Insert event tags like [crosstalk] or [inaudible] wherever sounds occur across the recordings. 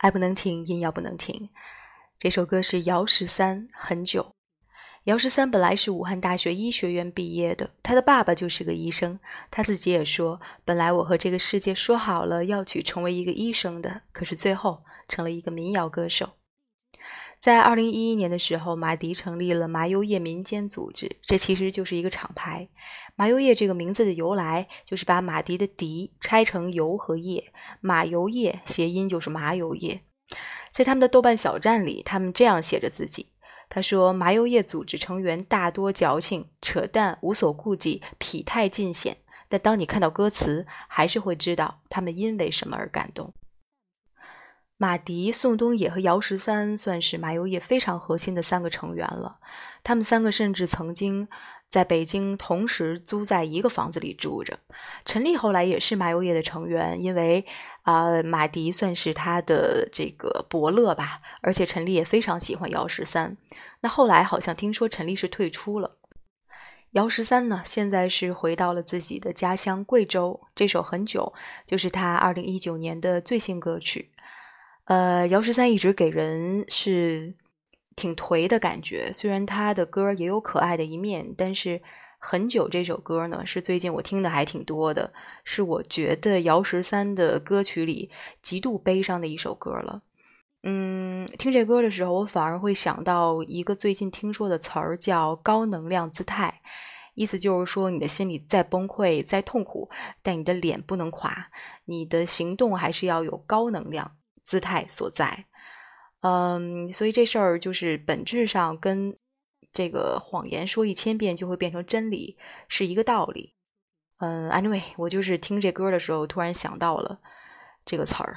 爱不能停，音要不能停。这首歌是姚十三，很久。姚十三本来是武汉大学医学院毕业的，他的爸爸就是个医生。他自己也说，本来我和这个世界说好了要去成为一个医生的，可是最后成了一个民谣歌手。在二零一一年的时候，马迪成立了麻油叶民间组织，这其实就是一个厂牌。麻油叶这个名字的由来，就是把马迪的“迪”拆成油和叶，马油叶谐音就是麻油叶。在他们的豆瓣小站里，他们这样写着自己：“他说，麻油叶组织成员大多矫情、扯淡、无所顾忌、痞态尽显，但当你看到歌词，还是会知道他们因为什么而感动。”马迪、宋冬野和姚十三算是麻油叶非常核心的三个成员了。他们三个甚至曾经在北京同时租在一个房子里住着。陈粒后来也是麻油叶的成员，因为啊，马迪算是他的这个伯乐吧，而且陈粒也非常喜欢姚十三。那后来好像听说陈粒是退出了。姚十三呢，现在是回到了自己的家乡贵州。这首《很久》就是他二零一九年的最新歌曲。呃，姚十三一直给人是挺颓的感觉，虽然他的歌也有可爱的一面，但是很久这首歌呢，是最近我听的还挺多的，是我觉得姚十三的歌曲里极度悲伤的一首歌了。嗯，听这歌的时候，我反而会想到一个最近听说的词儿，叫高能量姿态，意思就是说，你的心里再崩溃、再痛苦，但你的脸不能垮，你的行动还是要有高能量。姿态所在，嗯，所以这事儿就是本质上跟这个谎言说一千遍就会变成真理是一个道理。嗯，anyway，我就是听这歌的时候突然想到了这个词儿。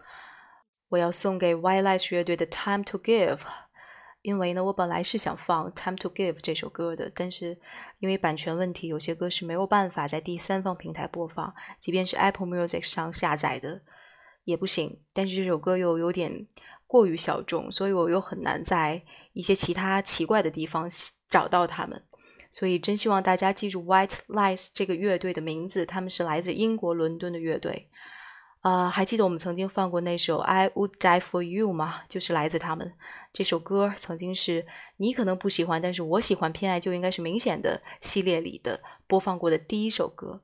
我要送给 White Lies 乐队的 Time to Give。因为呢，我本来是想放《Time to Give》这首歌的，但是因为版权问题，有些歌是没有办法在第三方平台播放，即便是 Apple Music 上下载的也不行。但是这首歌又有点过于小众，所以我又很难在一些其他奇怪的地方找到它们。所以真希望大家记住 White Lies 这个乐队的名字，他们是来自英国伦敦的乐队。啊，还记得我们曾经放过那首《I Would Die for You》吗？就是来自他们这首歌，曾经是你可能不喜欢，但是我喜欢，偏爱就应该是明显的系列里的播放过的第一首歌。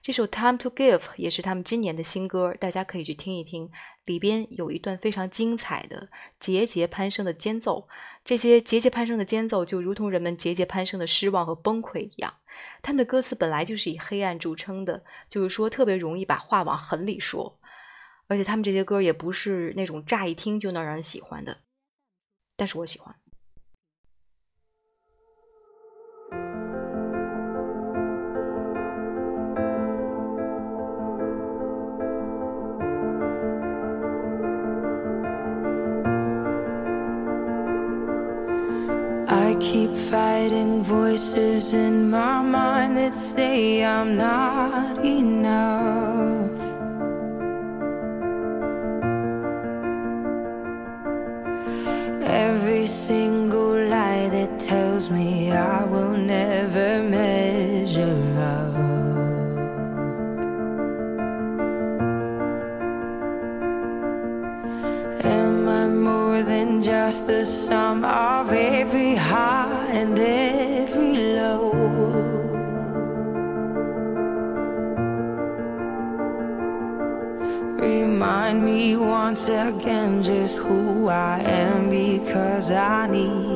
这首《Time to Give》也是他们今年的新歌，大家可以去听一听。里边有一段非常精彩的节节攀升的间奏，这些节节攀升的间奏就如同人们节节攀升的失望和崩溃一样。他们的歌词本来就是以黑暗著称的，就是说特别容易把话往狠里说。而且他们这些歌也不是那种乍一听就能让人喜欢的，但是我喜欢。I keep fighting voices in my mind that say I'm not enough. Every single lie that tells me I will never measure up. Am I more than just the sum of every high and every low? Remind me once again just who I am because I need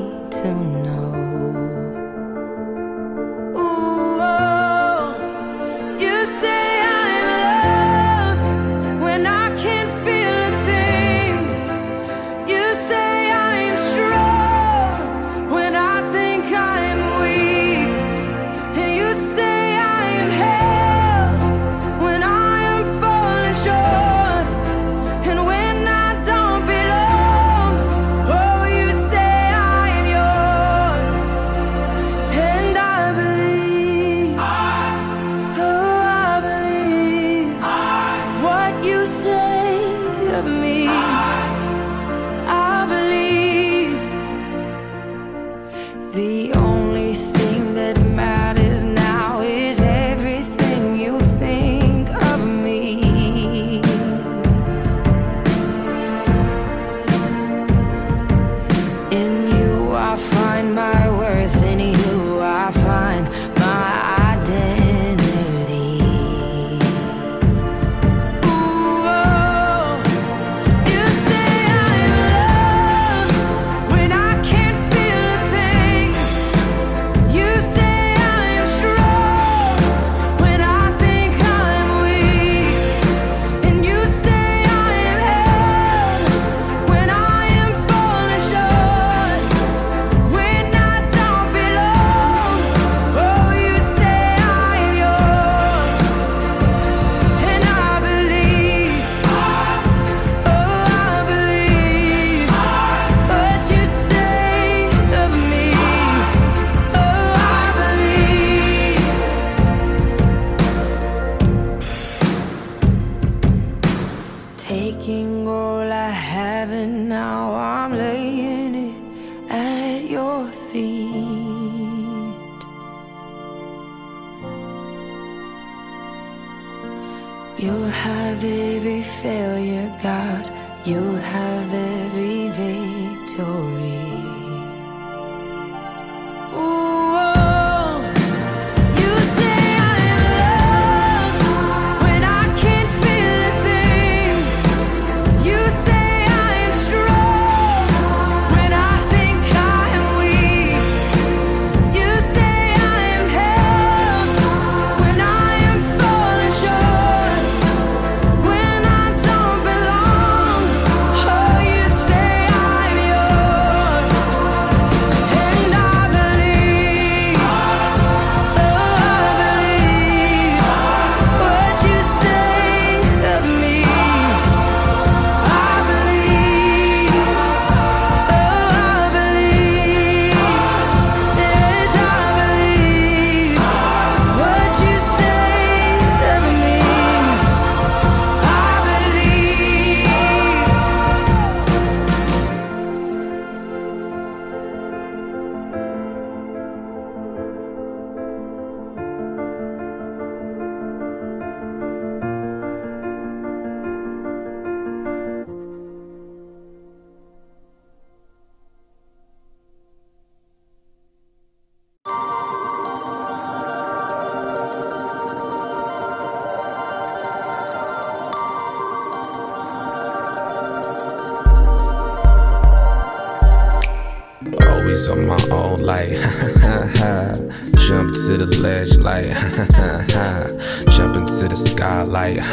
on my own, like, [laughs] jump to the ledge, like, [laughs] jump into the sky, like, [laughs] I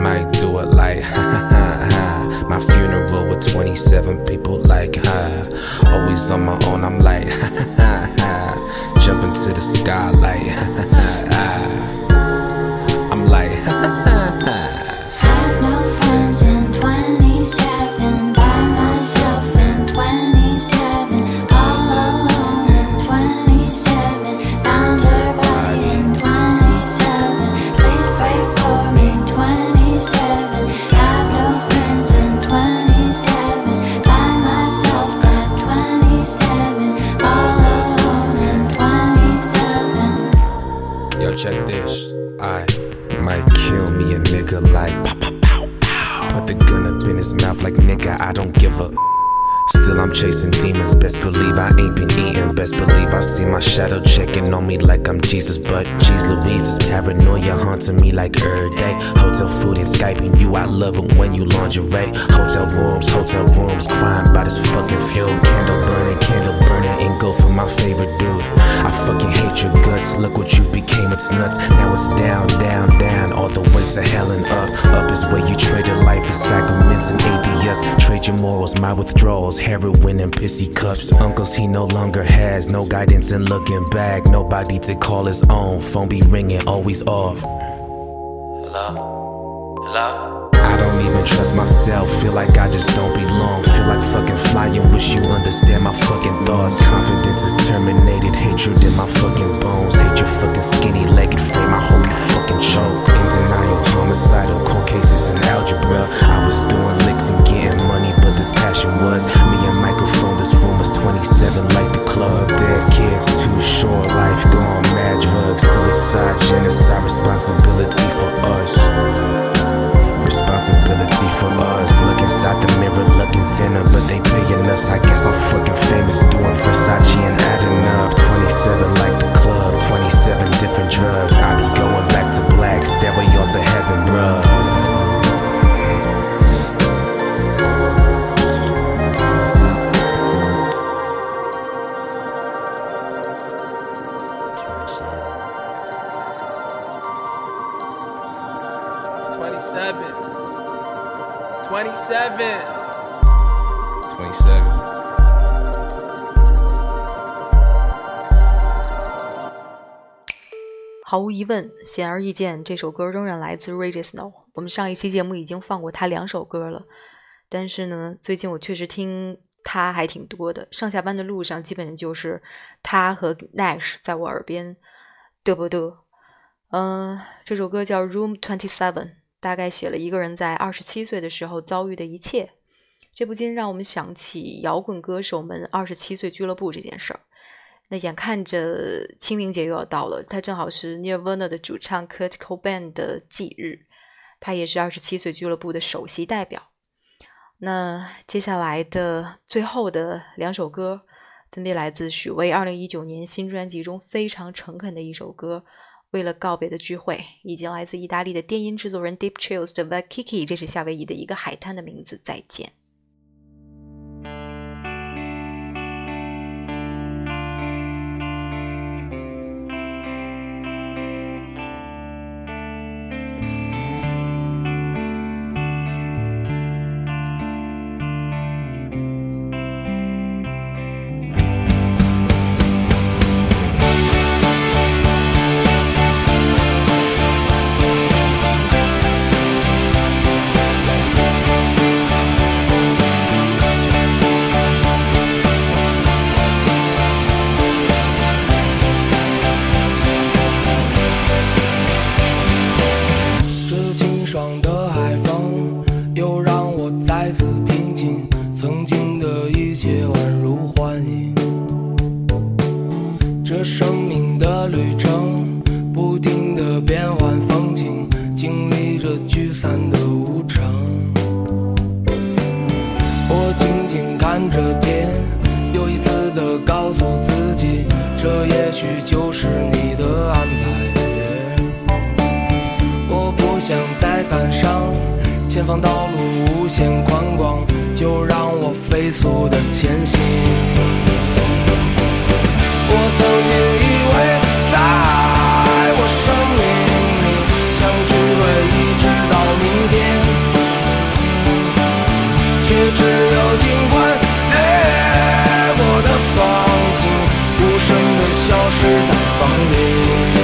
might do it, like, my funeral with 27 people, like, always on my own, I'm like, jump into the sky, like, I'm check this. I might kill me a nigga like pow pow pow pow. Put the gun up in his mouth like nigga, I don't give a. Still I'm chasing demons, best believe I ain't been eating Best believe I see my shadow checking on me like I'm Jesus But geez Louise, this paranoia haunting me like every day Hotel food and Skyping you, I love it when you lingerie Hotel rooms, hotel rooms, crying by this fucking fuel Candle burning, candle burning, and go for my favorite dude I fucking hate your guts, look what you've became, it's nuts. Now it's down, down, down, all the way to hell and up. Up is where you traded life for sacraments and atheists. Trade your morals, my withdrawals, heroin and pissy cups Uncles he no longer has, no guidance in looking back. Nobody to call his own, phone be ringing, always off. Hello? Hello? Don't even trust myself, feel like I just don't belong. Feel like fucking flying, wish you understand my fucking thoughts. Confidence is terminated, hatred in my fucking bones 毫无疑问，显而易见，这首歌仍然来自 r e g i s n o。我们上一期节目已经放过他两首歌了，但是呢，最近我确实听他还挺多的。上下班的路上，基本就是他和 Nash 在我耳边嘚啵嘚。嗯、这首歌叫《Room Twenty Seven》，大概写了一个人在二十七岁的时候遭遇的一切。这不禁让我们想起摇滚歌手们二十七岁俱乐部这件事儿。那眼看着清明节又要到了，他正好是 Nirvana 的主唱 Kurt Cobain 的忌日，他也是二十七岁俱乐部的首席代表。那接下来的最后的两首歌，分别来自许巍二零一九年新专辑中非常诚恳的一首歌《为了告别的聚会》，以及来自意大利的电音制作人 Deep Chills 的 Vakiki，这是夏威夷的一个海滩的名字。再见。感伤。前方道路无限宽广，就让我飞速的前行。我曾经以为，在我生命里，相聚会一直到明天，却只有尽管掠过的风景，无声的消失在风里。